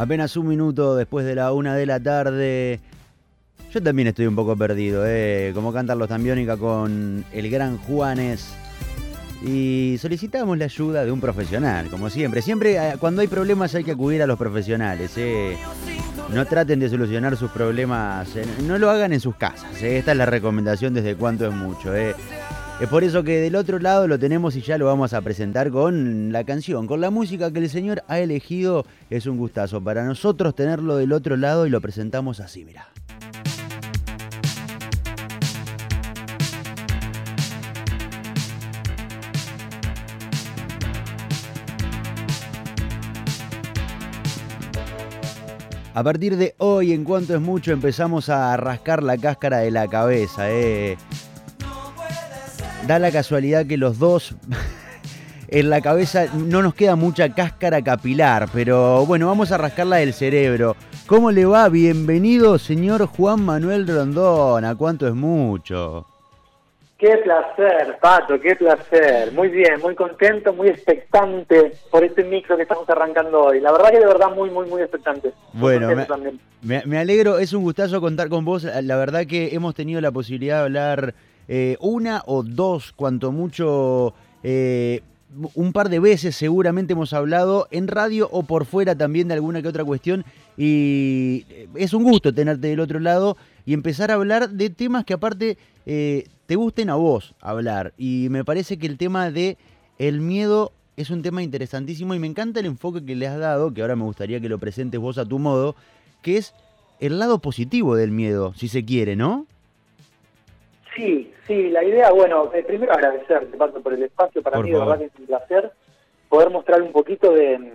Apenas un minuto después de la una de la tarde. Yo también estoy un poco perdido, ¿eh? como cantan los Tambiónica con el gran Juanes. Y solicitamos la ayuda de un profesional, como siempre. Siempre eh, cuando hay problemas hay que acudir a los profesionales. ¿eh? No traten de solucionar sus problemas, no lo hagan en sus casas. ¿eh? Esta es la recomendación desde cuánto es mucho. ¿eh? Es por eso que del otro lado lo tenemos y ya lo vamos a presentar con la canción, con la música que el señor ha elegido. Es un gustazo para nosotros tenerlo del otro lado y lo presentamos así, mira. A partir de hoy, en cuanto es mucho, empezamos a rascar la cáscara de la cabeza. Eh. Da la casualidad que los dos en la cabeza no nos queda mucha cáscara capilar, pero bueno, vamos a rascarla del cerebro. ¿Cómo le va? Bienvenido, señor Juan Manuel Rondón. ¿A cuánto es mucho? Qué placer, Pato, qué placer. Muy bien, muy contento, muy expectante por este micro que estamos arrancando hoy. La verdad que de verdad muy, muy, muy expectante. Bueno, me, me, alegro, es un gustazo contar con vos. La verdad que hemos tenido la posibilidad de hablar eh, una o dos, cuanto mucho, eh, un par de veces seguramente hemos hablado en radio o por fuera también de alguna que otra cuestión. Y es un gusto tenerte del otro lado y empezar a hablar de temas que aparte eh, te gusten a vos hablar. Y me parece que el tema de el miedo es un tema interesantísimo y me encanta el enfoque que le has dado, que ahora me gustaría que lo presentes vos a tu modo, que es el lado positivo del miedo, si se quiere, ¿no? Sí, sí, la idea, bueno, eh, primero agradecerte, Pato, por el espacio, para mí de verdad que es un placer poder mostrar un poquito de,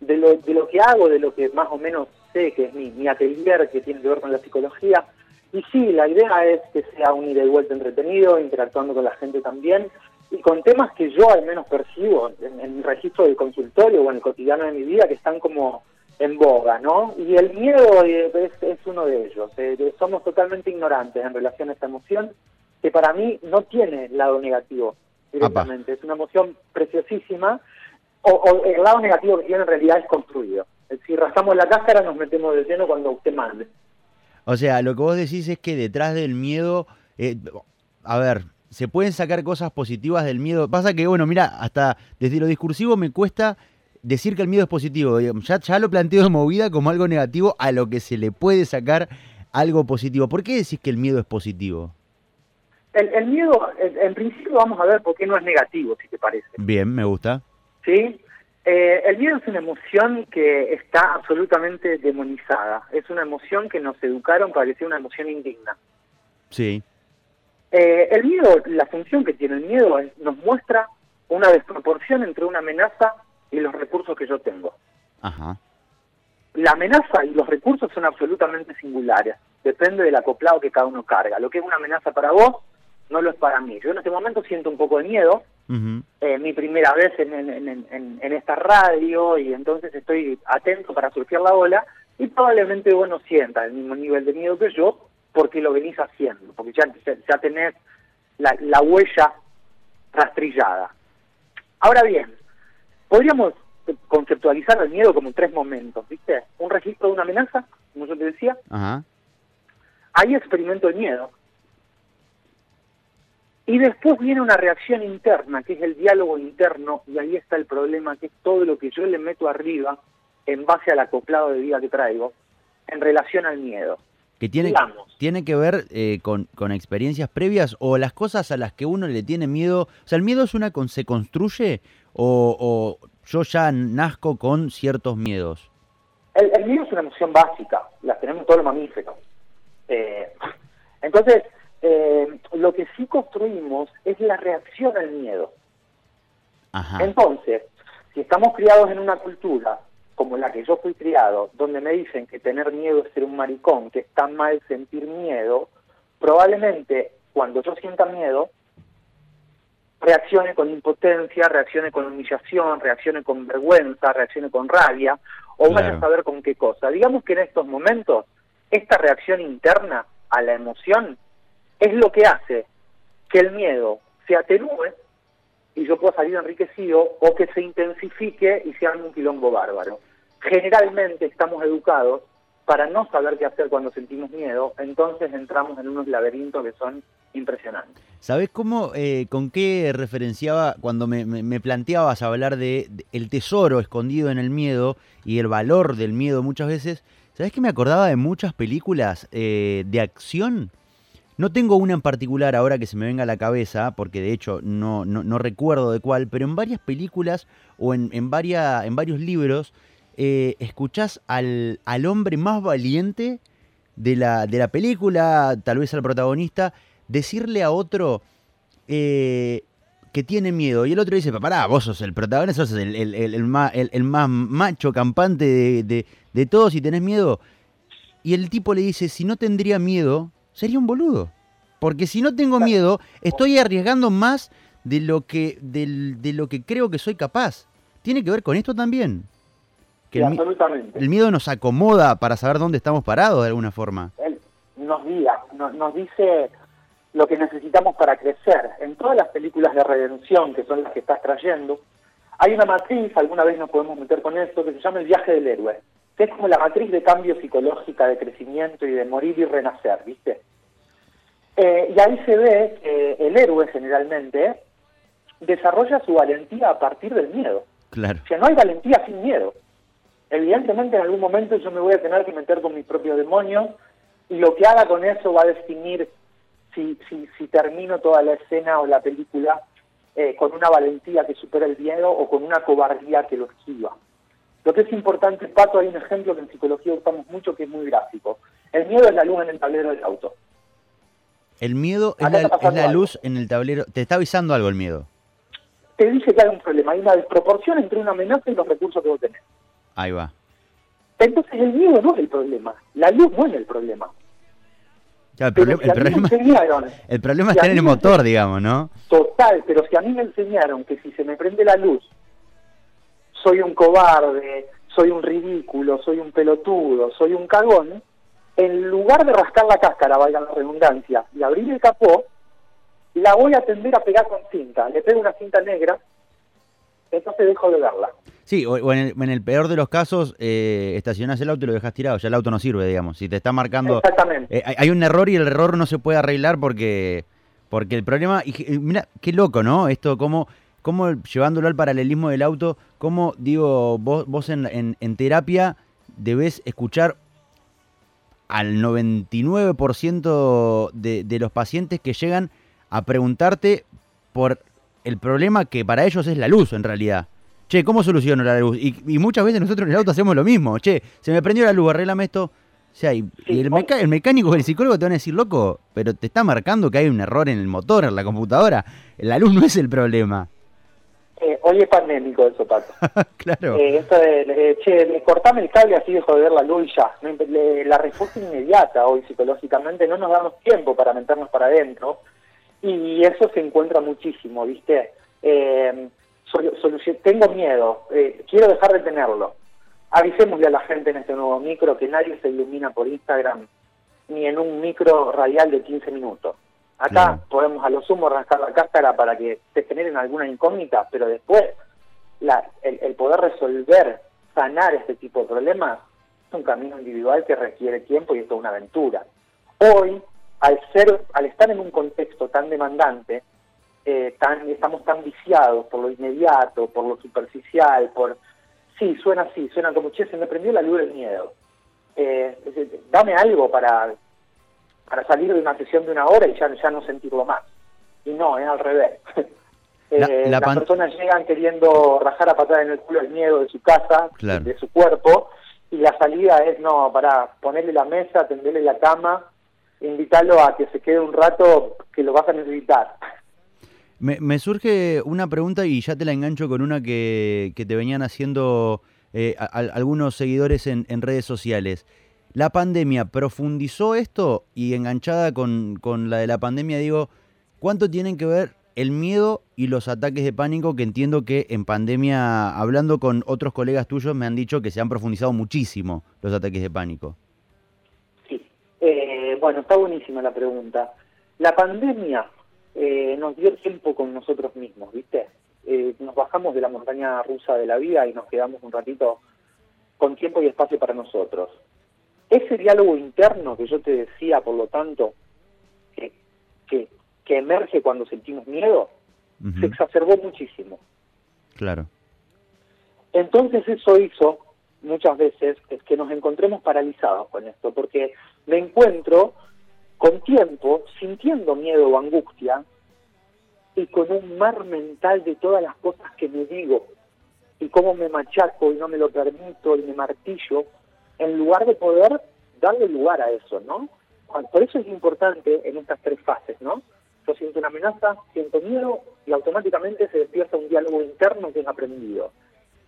de, lo, de lo que hago, de lo que más o menos sé, que es mi, mi atelier, que tiene que ver con la psicología, y sí, la idea es que sea un ida y vuelta entretenido, interactuando con la gente también, y con temas que yo al menos percibo en, el registro del consultorio o en el cotidiano de mi vida que están como en boga, ¿no? Y el miedo es, es uno de ellos. Eh, somos totalmente ignorantes en relación a esta emoción, que para mí no tiene lado negativo directamente. Es una emoción preciosísima, o, el lado negativo que tiene en realidad es construido. Si rascamos la cáscara nos metemos de lleno cuando usted mande. O sea, lo que vos decís es que detrás del miedo, eh, a ver, se pueden sacar cosas positivas del miedo. Pasa que, bueno, mira, hasta desde lo discursivo me cuesta decir que el miedo es positivo. Ya, ya lo planteo de movida como algo negativo a lo que se le puede sacar algo positivo. ¿Por qué decís que el miedo es positivo? El, miedo, en, principio vamos a ver por qué no es negativo, si te parece. Bien, me gusta. Sí, eh, el miedo es una emoción que está absolutamente demonizada. Es una emoción que nos educaron para que sea una emoción indigna. Sí. Eh, el miedo, la función que tiene el miedo es, nos muestra una desproporción entre una amenaza y los recursos que yo tengo. Ajá. La amenaza y los recursos son absolutamente singulares. Depende del acoplado que cada uno carga. Lo que es una amenaza para vos no lo es para mí. Yo en este momento siento un poco de miedo, eh, mi primera vez en, en, esta radio y entonces estoy atento para surfear la ola y probablemente vos no sientas el mismo nivel de miedo que yo porque lo venís haciendo, porque ya, ya tenés la, la huella rastrillada. Ahora bien, podríamos conceptualizar el miedo como tres momentos, ¿viste? Un registro de una amenaza, como yo te decía. Ahí experimento el miedo. Y después viene una reacción interna, que es el diálogo interno, y ahí está el problema, que es todo lo que yo le meto arriba en base al acoplado de vida que traigo en relación al miedo. Que tiene, tiene que ver eh, con, con, experiencias previas o las cosas a las que uno le tiene miedo. O sea, ¿el miedo es una se construye o, yo ya nazco con ciertos miedos? El, miedo es una emoción básica, las tenemos todos los mamíferos. Eh, entonces, eh, lo que sí construimos es la reacción al miedo. Entonces, si estamos criados en una cultura como la que yo fui criado, donde me dicen que tener miedo es ser un maricón, que está mal sentir miedo, probablemente cuando yo sienta miedo, reaccione con impotencia, reaccione con humillación, reaccione con vergüenza, reaccione con rabia, o vaya a saber con qué cosa. Digamos que en estos momentos, esta reacción interna a la emoción es lo que hace que el miedo se atenúe y yo pueda salir enriquecido o que se intensifique y se haga un quilombo bárbaro. Generalmente estamos educados para no saber qué hacer cuando sentimos miedo, entonces entramos en unos laberintos que son impresionantes. ¿Sabes cómo, eh, con qué referenciaba cuando me, planteabas hablar de, el tesoro escondido en el miedo y el valor del miedo muchas veces? ¿Sabes que me acordaba de muchas películas eh, de acción? No tengo una en particular ahora que se me venga a la cabeza, porque de hecho no, recuerdo de cuál, pero en varias películas o en, en, en varios libros eh, escuchás al, al, hombre más valiente de la, de la película, tal vez al protagonista, decirle a otro eh, que tiene miedo. Y el otro dice, pará, vos sos el protagonista, sos el, el, el, más, el, más macho campante de, de, de todos y tenés miedo. Y el tipo le dice, si no tendría miedo, sería un boludo. Porque si no tengo miedo, estoy arriesgando más de lo que, de lo que creo que soy capaz. Tiene que ver con esto también. Que absolutamente. el miedo nos acomoda para saber dónde estamos parados de alguna forma. Él nos guía, nos dice lo que necesitamos para crecer. En todas las películas de redención, que son las que estás trayendo, hay una matriz, alguna vez nos podemos meter con esto, que se llama el viaje del héroe, que es como la matriz de cambio psicológica, de crecimiento y de morir y renacer, ¿viste? Eh, y ahí se ve que el héroe generalmente desarrolla su valentía a partir del miedo. Claro. O sea, no hay valentía sin miedo. Evidentemente en algún momento yo me voy a tener que meter con mis propios demonios y lo que haga con eso va a definir si, si, si termino toda la escena o la película eh, con una valentía que supera el miedo o con una cobardía que lo esquiva. Lo que es importante, Pato, hay un ejemplo que en psicología usamos mucho que es muy gráfico. El miedo es la luz en el tablero del auto. El miedo es la, luz en el tablero. Te está avisando algo el miedo. Te dice que hay un problema, hay una desproporción entre una amenaza y los recursos que vos tenés. Ahí va. Entonces el miedo no es el problema, la luz no es el problema. el, problema, el, problema, está en el motor, digamos, ¿no? Total, pero si a mí me enseñaron que si se me prende la luz, soy un cobarde, soy un ridículo, soy un pelotudo, soy un cagón, en lugar de rascar la cáscara, valga la redundancia, y abrir el capó, la voy a tender a pegar con cinta. Le pego una cinta negra, entonces dejo de verla. Sí, o, en, el, peor de los casos, eh, estacionas el auto y lo dejas tirado, ya el auto no sirve, digamos. Si te está marcando... Exactamente. Eh, hay un error y el error no se puede arreglar porque, porque el problema... Y, mira, qué loco, ¿no? Esto, como cómo llevándolo al paralelismo del auto, cómo, digo, vos, vos en, en, en terapia debes escuchar al 99% de, de los pacientes que llegan a preguntarte por el problema que para ellos es la luz en realidad. Che, ¿cómo soluciono la luz? Y, muchas veces nosotros en el auto hacemos lo mismo. Che, se me prendió la luz, arreglame esto. O sea, y, el, el, mecánico, el psicólogo te van a decir, loco, pero te está marcando que hay un error en el motor, en la computadora. La luz no es el problema. Eh, hoy es pandémico eso, Pato. claro. Eh, esto de, che, cortame el cable así dejo de ver la luz y ya. la respuesta inmediata hoy psicológicamente, no nos damos tiempo para meternos para adentro. Y eso se encuentra muchísimo, ¿viste? Eh, tengo miedo, eh, quiero dejar de tenerlo. Avisémosle a la gente en este nuevo micro que nadie se ilumina por Instagram ni en un micro radial de 15 minutos. Acá podemos a lo sumo rascar la cáscara para que se generen alguna incógnita, pero después la, el, poder resolver, sanar este tipo de problemas es un camino individual que requiere tiempo y esto es una aventura. Hoy, al ser, al estar en un contexto tan demandante, eh, tan, estamos tan viciados por lo inmediato, por lo superficial, por sí, suena así, suena como che, se me prendió la luz del miedo. Eh, dame algo para para salir de una sesión de una hora y ya, ya no sentirlo más. Y no, es al revés. eh, las personas llegan queriendo rajar a patada en el culo el miedo de su casa, de su cuerpo, y la salida es, no, para ponerle la mesa, tenderle la cama, invitarlo a que se quede un rato que lo vas a necesitar. Me, me surge una pregunta y ya te la engancho con una que, que te venían haciendo eh, algunos seguidores en, en redes sociales. ¿La pandemia profundizó esto? Y enganchada con, con, la de la pandemia, digo, ¿cuánto tienen que ver el miedo y los ataques de pánico? Que entiendo que en pandemia, hablando con otros colegas tuyos, me han dicho que se han profundizado muchísimo los ataques de pánico. Sí, eh, bueno, está buenísima la pregunta. La pandemia eh, nos dio tiempo con nosotros mismos, ¿viste? Eh, nos bajamos de la montaña rusa de la vida y nos quedamos un ratito con tiempo y espacio para nosotros. Ese diálogo interno que yo te decía, por lo tanto, que, que, emerge cuando sentimos miedo, se exacerbó muchísimo. Claro. Entonces eso hizo muchas veces es que nos encontremos paralizados con esto, porque me encuentro con tiempo sintiendo miedo o angustia y con un mar mental de todas las cosas que me digo y cómo me machaco y no me lo permito y me martillo, en lugar de poder darle lugar a eso, ¿no? Por eso es importante en estas tres fases, ¿no? Yo siento una amenaza, siento miedo y automáticamente se despierta un diálogo interno que es aprendido.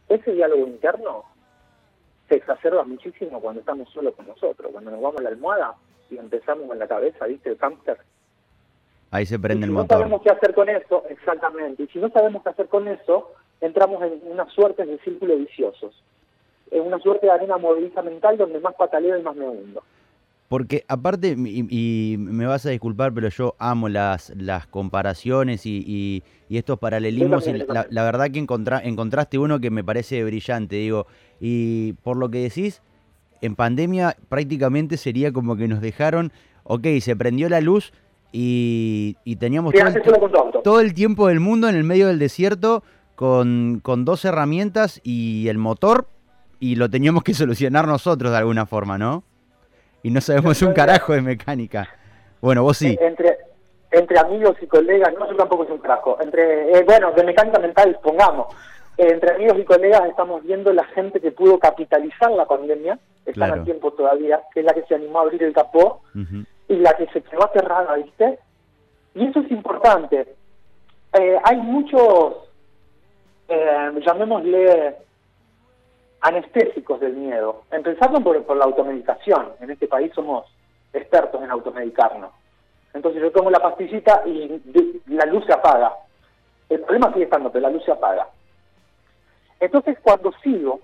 Ese diálogo interno se exacerba muchísimo cuando estamos solos con nosotros, cuando nos vamos a la almohada y empezamos en la cabeza, ¿viste? El cáncer. Ahí se prende el motor. Si no sabemos qué hacer con eso, exactamente. Y si no sabemos qué hacer con eso, entramos en una suerte de círculo viciosos. En una suerte de arena movediza mental donde más pataleo y más me hundo. Porque aparte, y, me vas a disculpar, pero yo amo las, las comparaciones y, estos paralelismos. Y la, verdad que encontraste uno que me parece brillante, digo. Y por lo que decís, en pandemia prácticamente sería como que nos dejaron, ok, se prendió la luz y, teníamos todo, el, tiempo del mundo en el medio del desierto con, con dos herramientas y el motor y lo teníamos que solucionar nosotros de alguna forma, ¿no? y no sabemos un carajo de mecánica. Bueno, vos sí. Entre, entre amigos y colegas, no, yo tampoco soy un carajo. Entre, eh, bueno, de mecánica mental, pongamos. Entre amigos y colegas estamos viendo la gente que pudo capitalizar la pandemia, están a tiempo todavía, que es la que se animó a abrir el capó y la que se quedó aterrada, ¿viste? Y eso es importante. Eh, hay muchos, eh, llamémosle, anestésicos del miedo, empezando por, por la automedicación. En este país somos expertos en automedicarnos. Entonces yo tomo la pastillita y la luz se apaga. El problema sigue estando, pero la luz se apaga. Entonces cuando sigo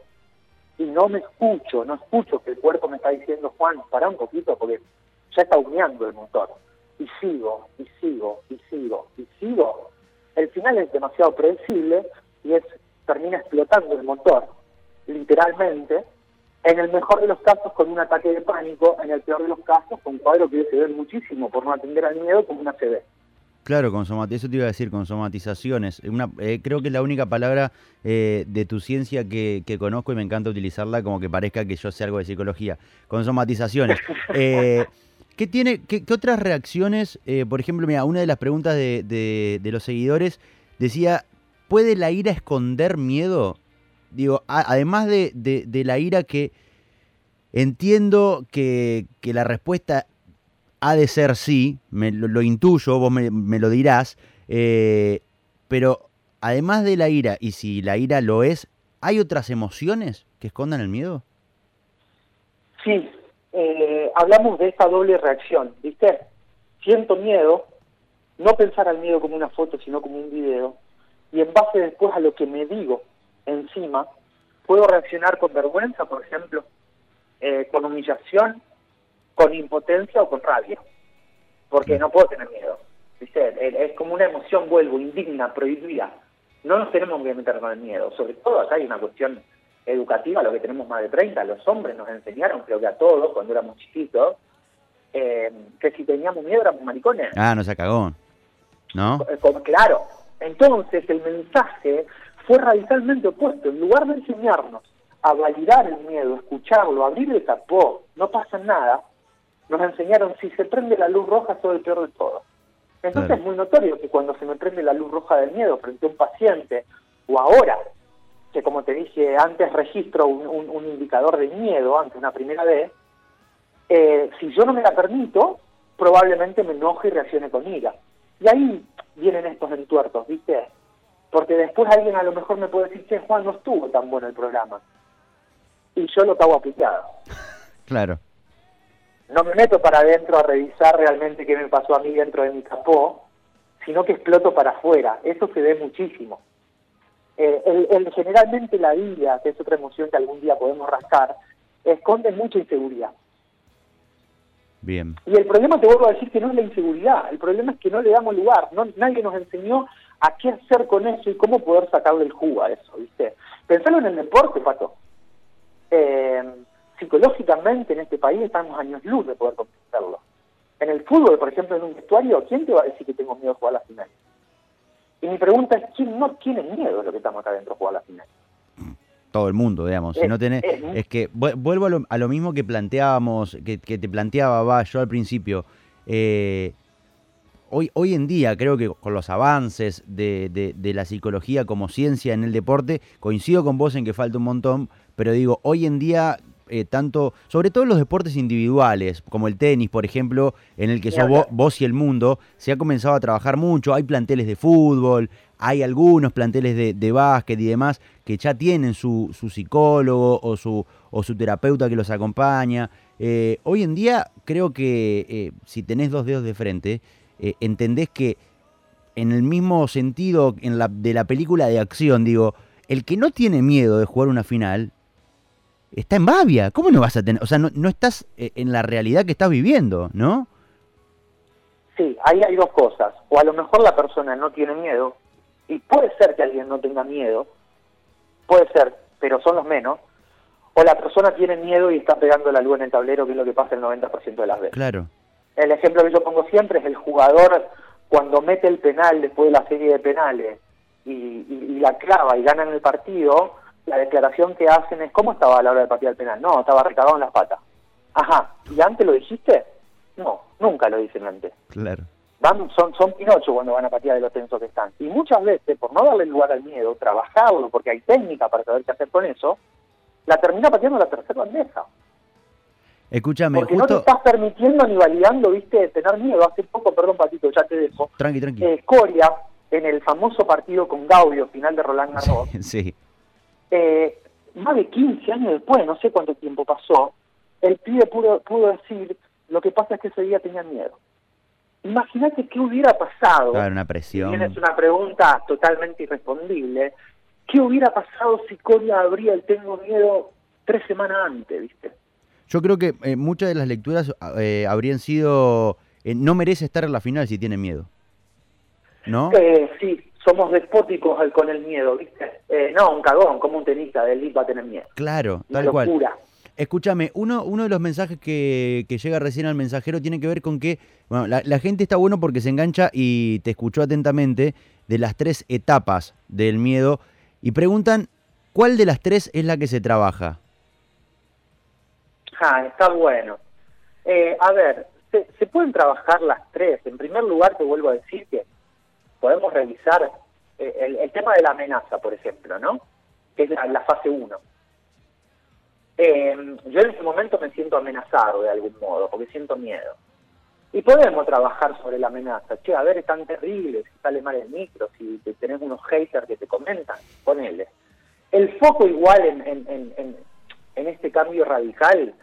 y no me escucho, no escucho que el cuerpo me está diciendo, Juan, para un poquito porque ya está humeando el motor. Y sigo, y sigo, y sigo, y sigo. El final es demasiado predecible y es termina explotando el motor literalmente, en el mejor de los casos con un ataque de pánico, en el peor de los casos con un cuadro que se ve muchísimo por no atender al miedo como una CD. Claro, eso te iba a decir, con somatizaciones. Una, eh, creo que es la única palabra eh, de tu ciencia que, conozco y me encanta utilizarla como que parezca que yo sé algo de psicología. Con somatizaciones. Eh, ¿Qué tiene, qué, otras reacciones? por ejemplo, mira, una de las preguntas de, de los seguidores decía, ¿puede la ira esconder miedo? digo, además de, de, la ira que entiendo que, que, la respuesta ha de ser sí, me, lo, intuyo, vos me, lo dirás, eh, pero además de la ira, y si la ira lo es, ¿hay otras emociones que escondan el miedo? Sí, eh, hablamos de esta doble reacción, ¿viste? Siento miedo, no pensar al miedo como una foto, sino como un video, y en base después a lo que me digo, encima, puedo reaccionar con vergüenza, por ejemplo, eh, con humillación, con impotencia o con rabia, porque no puedo tener miedo. Es como una emoción, vuelvo, indigna, prohibida. No nos tenemos que meter con el miedo, sobre todo acá hay una cuestión educativa, lo que tenemos más de 30, los hombres nos enseñaron, creo que a todos, cuando éramos chiquitos, eh, que si teníamos miedo éramos maricones. Ah, no se cagó. ¿No? Eh, claro. Entonces el mensaje fue radicalmente opuesto. En lugar de enseñarnos a validar el miedo, escucharlo, abrir el capó, no pasa nada, nos enseñaron si se prende la luz roja soy el peor de todo. Entonces es muy notorio que cuando se me prende la luz roja del miedo frente a un paciente, o ahora, que como te dije antes registro un, indicador de miedo ante una primera vez, eh, si yo no me la permito, probablemente me enoje y reaccione con ira. Y ahí vienen estos entuertos, ¿viste? Porque después alguien a lo mejor me puede decir, che, Juan, no estuvo tan bueno el programa. Y yo lo cago aplicado. Claro. No me meto para adentro a revisar realmente qué me pasó a mí dentro de mi capó, sino que exploto para afuera. Eso se ve muchísimo. Eh, el, generalmente la ira, que es otra emoción que algún día podemos rascar, esconde mucha inseguridad. Bien. Y el problema, te vuelvo a decir, que no es la inseguridad, el problema es que no le damos lugar, no, nadie nos enseñó a qué hacer con eso y cómo poder sacarle el jugo a eso, ¿viste? Pensalo en el deporte, Pato. Eh, psicológicamente en este país estamos años luz de poder comprenderlo. En el fútbol, por ejemplo, en un vestuario, ¿quién te va a decir que tengo miedo de jugar a la final? Y mi pregunta es, ¿quién no tiene miedo de lo que estamos acá adentro de jugar a la final? Todo el mundo, digamos. si no tenés, es, que vuelvo a lo, mismo que planteábamos, que, te planteaba va yo al principio. Eh, hoy, hoy en día creo que con los avances de, de, la psicología como ciencia en el deporte, coincido con vos en que falta un montón, pero digo, hoy en día eh, tanto, sobre todo en los deportes individuales, como el tenis, por ejemplo, en el que sos vos, y el mundo, se ha comenzado a trabajar mucho. Hay planteles de fútbol, hay algunos planteles de, básquet y demás que ya tienen su, su psicólogo o su, o su terapeuta que los acompaña. Eh, hoy en día creo que eh, si tenés dos dedos de frente, entendés que en el mismo sentido en de la película de acción, digo, el que no tiene miedo de jugar una final está en Bavia. ¿Cómo no vas a tener? O sea, no, no estás eh, en la realidad que estás viviendo, ¿no? Sí, ahí hay dos cosas. O a lo mejor la persona no tiene miedo, y puede ser que alguien no tenga miedo, puede ser, pero son los menos, o la persona tiene miedo y está pegando la luz en el tablero, que es lo que pasa el 90% de las veces. Claro. El ejemplo que yo pongo siempre es el jugador cuando mete el penal después de la serie de penales y, y la clava y gana en el partido, la declaración que hacen es, ¿cómo estaba a la hora de patear el penal? No, estaba recagado en las patas. Ajá, ¿y antes lo dijiste? No, nunca lo dicen antes. Claro. Van, son, son Pinocho cuando van a patear de los tensos que están. Y muchas veces, por no darle lugar al miedo, trabajarlo, porque hay técnica para saber qué hacer con eso, la termina pateando la tercera bandeja. Escúchame, Porque no te estás permitiendo ni validando, viste, tener miedo. Hace poco, perdón, Patito, ya te dejo. Tranqui, tranqui. Eh, Coria, en el famoso partido con Gaudio, final de Roland Garros, sí eh, más de 15 años después, no sé cuánto tiempo pasó, el pibe pudo, pudo decir, lo que pasa es que ese día tenía miedo. Imagínate qué hubiera pasado. Claro, una presión. Tienes una pregunta totalmente irrespondible. ¿Qué hubiera pasado si Coria abría el Tengo Miedo tres semanas antes, viste? Yo creo que eh, muchas de las lecturas eh, habrían sido, eh, no merece estar en la final si tiene miedo. ¿No? sí, somos despóticos con el miedo, ¿viste? Eh, no, un cagón, como un tenista de elite va a tener miedo. Claro, tal cual. Escúchame, uno, uno de los mensajes que, que, llega recién al mensajero tiene que ver con que bueno, la, gente está bueno porque se engancha y te escuchó atentamente de las tres etapas del miedo y preguntan cuál de las tres es la que se trabaja. Ah, está bueno. Eh, a ver, se, se pueden trabajar las tres. En primer lugar, te vuelvo a decir que podemos revisar eh, el, tema de la amenaza, por ejemplo, ¿no? Que es la, fase 1. Eh, yo en ese momento me siento amenazado de algún modo, porque siento miedo. Y podemos trabajar sobre la amenaza. Che, a ver, es tan terrible, si sale mal el micro, si tenés unos haters que te comentan, ponele. El foco igual en, en, en, en este cambio radical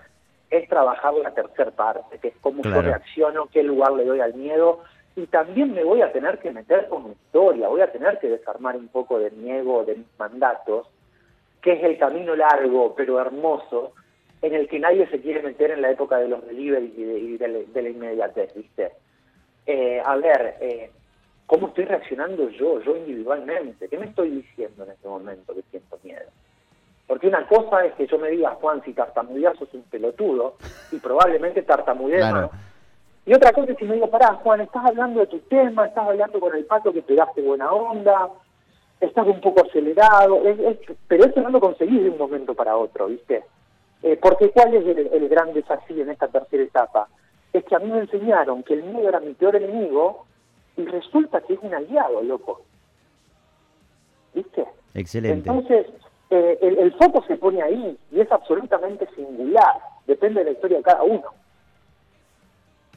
es trabajar la tercera parte, que es cómo yo reacciono, qué lugar le doy al miedo y también me voy a tener que meter con mi historia, voy a tener que desarmar un poco de mi ego, de mis mandatos, que es el camino largo pero hermoso en el que nadie se quiere meter en la época de los deliveries y de, la inmediatez, ¿viste? Eh, a ver, eh, ¿cómo estoy reaccionando yo, yo individualmente? ¿Qué me estoy diciendo en este momento que siento miedo? Porque una cosa es que yo me diga, Juan, si tartamudeas sos un pelotudo, y probablemente tartamudeas y otra cosa es si me digo, pará, Juan, estás hablando de tu tema, estás hablando con el pato que pegaste buena onda, estás un poco acelerado, pero eso no lo conseguí de un momento para otro, ¿viste? Eh, porque ¿cuál es el, gran desafío en esta tercera etapa? Es que a mí me enseñaron que el miedo era mi peor enemigo y resulta que es un aliado, loco. ¿Viste? Excelente. Entonces, eh, el, el foco se pone ahí y es absolutamente singular, depende de la historia de cada uno.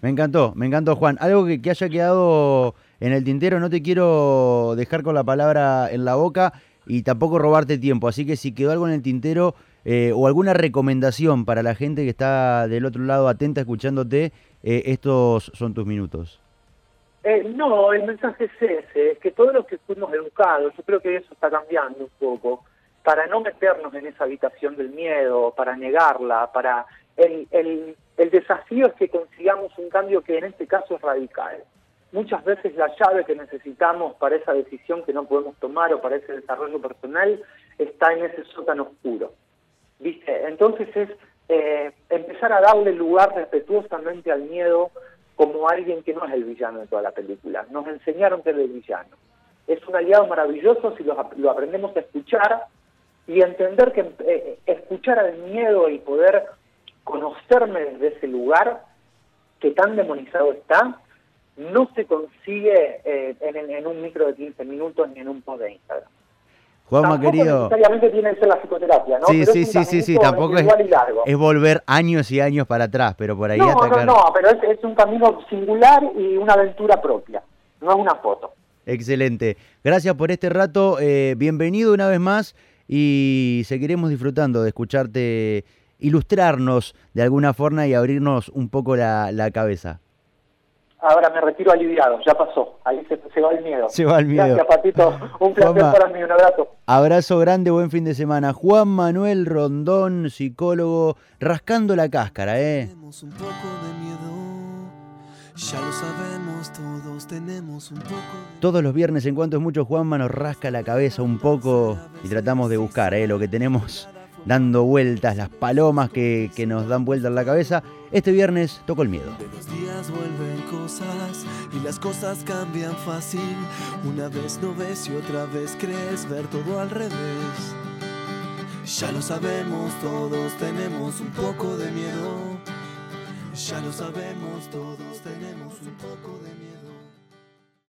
Me encantó, me encantó Juan. Algo que, haya quedado en el tintero, no te quiero dejar con la palabra en la boca y tampoco robarte tiempo. Así que si quedó algo en el tintero eh, o alguna recomendación para la gente que está del otro lado atenta escuchándote, eh, estos son tus minutos. Eh, no, el mensaje es ese, es que todos los que fuimos educados, yo creo que eso está cambiando un poco, para no meternos en esa habitación del miedo, para negarla, para el, el el desafío es que consigamos un cambio que en este caso es radical. Muchas veces la llave que necesitamos para esa decisión que no podemos tomar o para ese desarrollo personal está en ese sótano oscuro. ¿viste? Entonces es eh, empezar a darle lugar respetuosamente al miedo como alguien que no es el villano de toda la película. Nos enseñaron que es el villano. Es un aliado maravilloso si lo, aprendemos a escuchar y entender que eh, escuchar al miedo y poder conocerme desde ese lugar que tan demonizado está, no se consigue eh, en, un micro de 15 minutos ni en un post de Instagram. Juanma, querido. necesariamente tiene que ser la psicoterapia, ¿no? Sí, sí, sí, sí, sí, tampoco es, es, volver años y años para atrás, pero por ahí no, No, no, pero es, un camino singular y una aventura propia, no es una foto. Excelente. Gracias por este rato, eh, bienvenido una vez más y seguiremos disfrutando de escucharte ilustrarnos de alguna forma y abrirnos un poco la, la cabeza ahora me retiro aliviado, ya pasó, ahí se, va el miedo. Se va el miedo. Gracias, Patito, un placer para mí, un abrazo. Abrazo grande, buen fin de semana. Juan Manuel Rondón, psicólogo, rascando la cáscara, ¿eh? Tenemos un poco de miedo, ya lo sabemos, todos tenemos un poco Todos los viernes, en cuanto es mucho, Juanma nos rasca la cabeza un poco y tratamos de buscar ¿eh? lo que tenemos dando vueltas, las palomas que, que nos dan vueltas en la cabeza. Este viernes tocó el miedo. De los días vuelven cosas y las cosas cambian fácil. Una vez no ves y otra vez crees ver todo al revés. Ya lo sabemos, todos tenemos un poco de miedo. Ya lo sabemos, todos tenemos un poco de miedo.